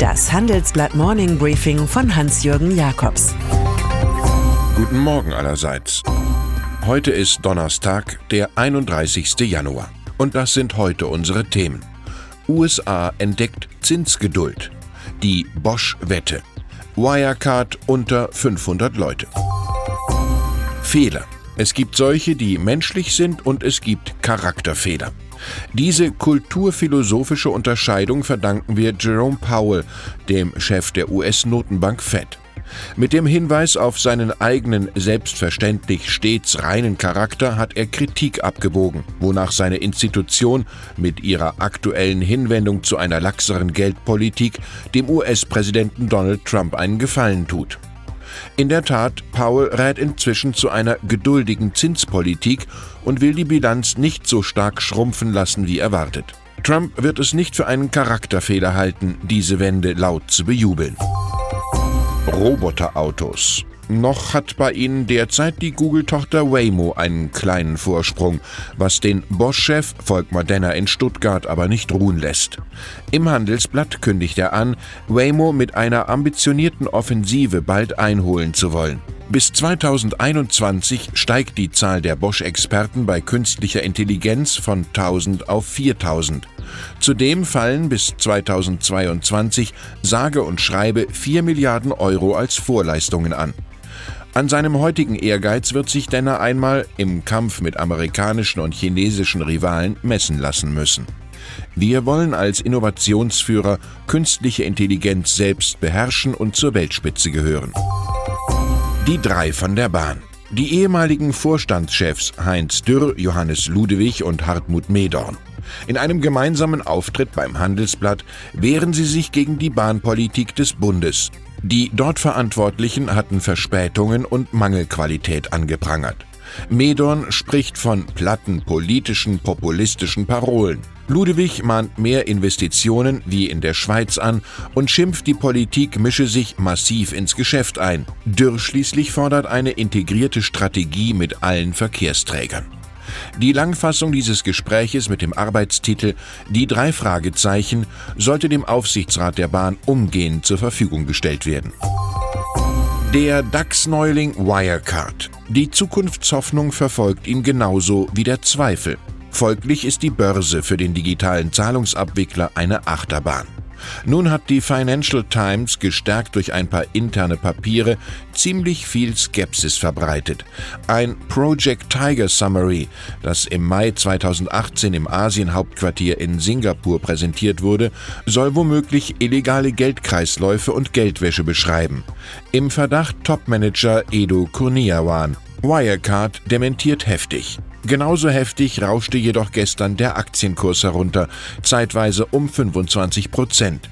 Das Handelsblatt Morning Briefing von Hans-Jürgen Jakobs. Guten Morgen allerseits. Heute ist Donnerstag, der 31. Januar. Und das sind heute unsere Themen. USA entdeckt Zinsgeduld. Die Bosch-Wette. Wirecard unter 500 Leute. Fehler. Es gibt solche, die menschlich sind und es gibt Charakterfehler. Diese kulturphilosophische Unterscheidung verdanken wir Jerome Powell, dem Chef der US-Notenbank Fed. Mit dem Hinweis auf seinen eigenen selbstverständlich stets reinen Charakter hat er Kritik abgebogen, wonach seine Institution mit ihrer aktuellen Hinwendung zu einer laxeren Geldpolitik dem US-Präsidenten Donald Trump einen Gefallen tut. In der Tat, Paul rät inzwischen zu einer geduldigen Zinspolitik und will die Bilanz nicht so stark schrumpfen lassen wie erwartet. Trump wird es nicht für einen Charakterfehler halten, diese Wende laut zu bejubeln. Roboterautos. Noch hat bei ihnen derzeit die Google-Tochter Waymo einen kleinen Vorsprung, was den Bosch-Chef Volkmar Denner in Stuttgart aber nicht ruhen lässt. Im Handelsblatt kündigt er an, Waymo mit einer ambitionierten Offensive bald einholen zu wollen. Bis 2021 steigt die Zahl der Bosch-Experten bei künstlicher Intelligenz von 1000 auf 4000. Zudem fallen bis 2022 sage und schreibe 4 Milliarden Euro als Vorleistungen an. An seinem heutigen Ehrgeiz wird sich Denner einmal im Kampf mit amerikanischen und chinesischen Rivalen messen lassen müssen. Wir wollen als Innovationsführer künstliche Intelligenz selbst beherrschen und zur Weltspitze gehören. Die drei von der Bahn. Die ehemaligen Vorstandschefs Heinz Dürr, Johannes Ludewig und Hartmut Medorn. In einem gemeinsamen Auftritt beim Handelsblatt wehren sie sich gegen die Bahnpolitik des Bundes. Die dort Verantwortlichen hatten Verspätungen und Mangelqualität angeprangert. Medorn spricht von platten politischen, populistischen Parolen. Ludewig mahnt mehr Investitionen wie in der Schweiz an und schimpft, die Politik mische sich massiv ins Geschäft ein. Dürr schließlich fordert eine integrierte Strategie mit allen Verkehrsträgern. Die Langfassung dieses Gespräches mit dem Arbeitstitel Die drei Fragezeichen sollte dem Aufsichtsrat der Bahn umgehend zur Verfügung gestellt werden. Der DAX-Neuling Wirecard. Die Zukunftshoffnung verfolgt ihn genauso wie der Zweifel. Folglich ist die Börse für den digitalen Zahlungsabwickler eine Achterbahn. Nun hat die Financial Times, gestärkt durch ein paar interne Papiere, ziemlich viel Skepsis verbreitet. Ein Project Tiger Summary, das im Mai 2018 im Asienhauptquartier in Singapur präsentiert wurde, soll womöglich illegale Geldkreisläufe und Geldwäsche beschreiben. Im Verdacht Topmanager Edo Kurniawan. Wirecard dementiert heftig. Genauso heftig rauschte jedoch gestern der Aktienkurs herunter, zeitweise um 25 Prozent.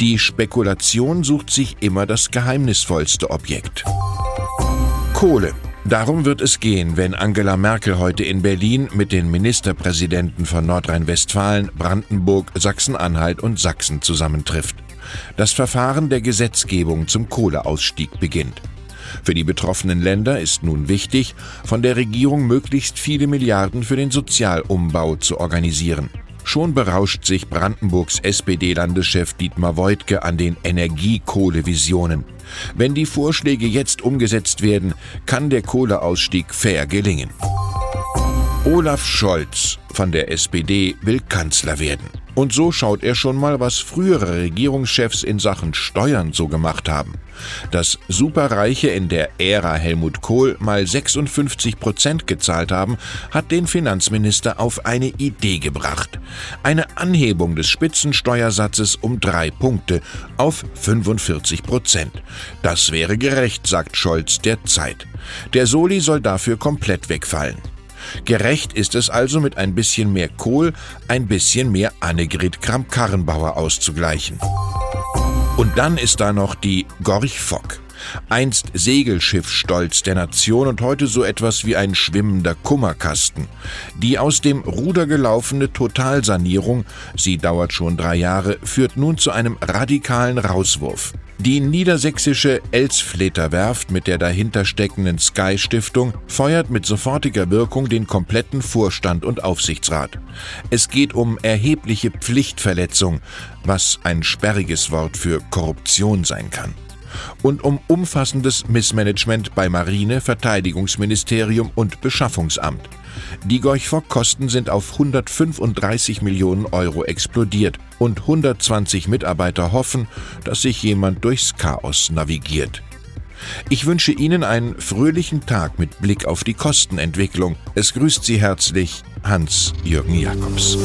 Die Spekulation sucht sich immer das geheimnisvollste Objekt. Kohle. Darum wird es gehen, wenn Angela Merkel heute in Berlin mit den Ministerpräsidenten von Nordrhein-Westfalen, Brandenburg, Sachsen-Anhalt und Sachsen zusammentrifft. Das Verfahren der Gesetzgebung zum Kohleausstieg beginnt. Für die betroffenen Länder ist nun wichtig, von der Regierung möglichst viele Milliarden für den Sozialumbau zu organisieren. Schon berauscht sich Brandenburgs SPD-Landeschef Dietmar Woidke an den Energiekohlevisionen. Wenn die Vorschläge jetzt umgesetzt werden, kann der Kohleausstieg fair gelingen. Olaf Scholz von der SPD will Kanzler werden. Und so schaut er schon mal, was frühere Regierungschefs in Sachen Steuern so gemacht haben. Dass Superreiche in der Ära Helmut Kohl mal 56 Prozent gezahlt haben, hat den Finanzminister auf eine Idee gebracht. Eine Anhebung des Spitzensteuersatzes um drei Punkte auf 45 Prozent. Das wäre gerecht, sagt Scholz der Zeit. Der Soli soll dafür komplett wegfallen. Gerecht ist es also mit ein bisschen mehr Kohl, ein bisschen mehr Annegret Kramp-Karrenbauer auszugleichen. Und dann ist da noch die Gorch Fock. Einst Segelschiffstolz der Nation und heute so etwas wie ein schwimmender Kummerkasten. Die aus dem Ruder gelaufene Totalsanierung, sie dauert schon drei Jahre, führt nun zu einem radikalen Rauswurf. Die niedersächsische Elsfleter Werft mit der dahinter steckenden Sky Stiftung feuert mit sofortiger Wirkung den kompletten Vorstand und Aufsichtsrat. Es geht um erhebliche Pflichtverletzung, was ein sperriges Wort für Korruption sein kann und um umfassendes Missmanagement bei Marine, Verteidigungsministerium und Beschaffungsamt. Die Gorch-Fock-Kosten sind auf 135 Millionen Euro explodiert und 120 Mitarbeiter hoffen, dass sich jemand durchs Chaos navigiert. Ich wünsche Ihnen einen fröhlichen Tag mit Blick auf die Kostenentwicklung. Es grüßt Sie herzlich Hans-Jürgen Jakobs.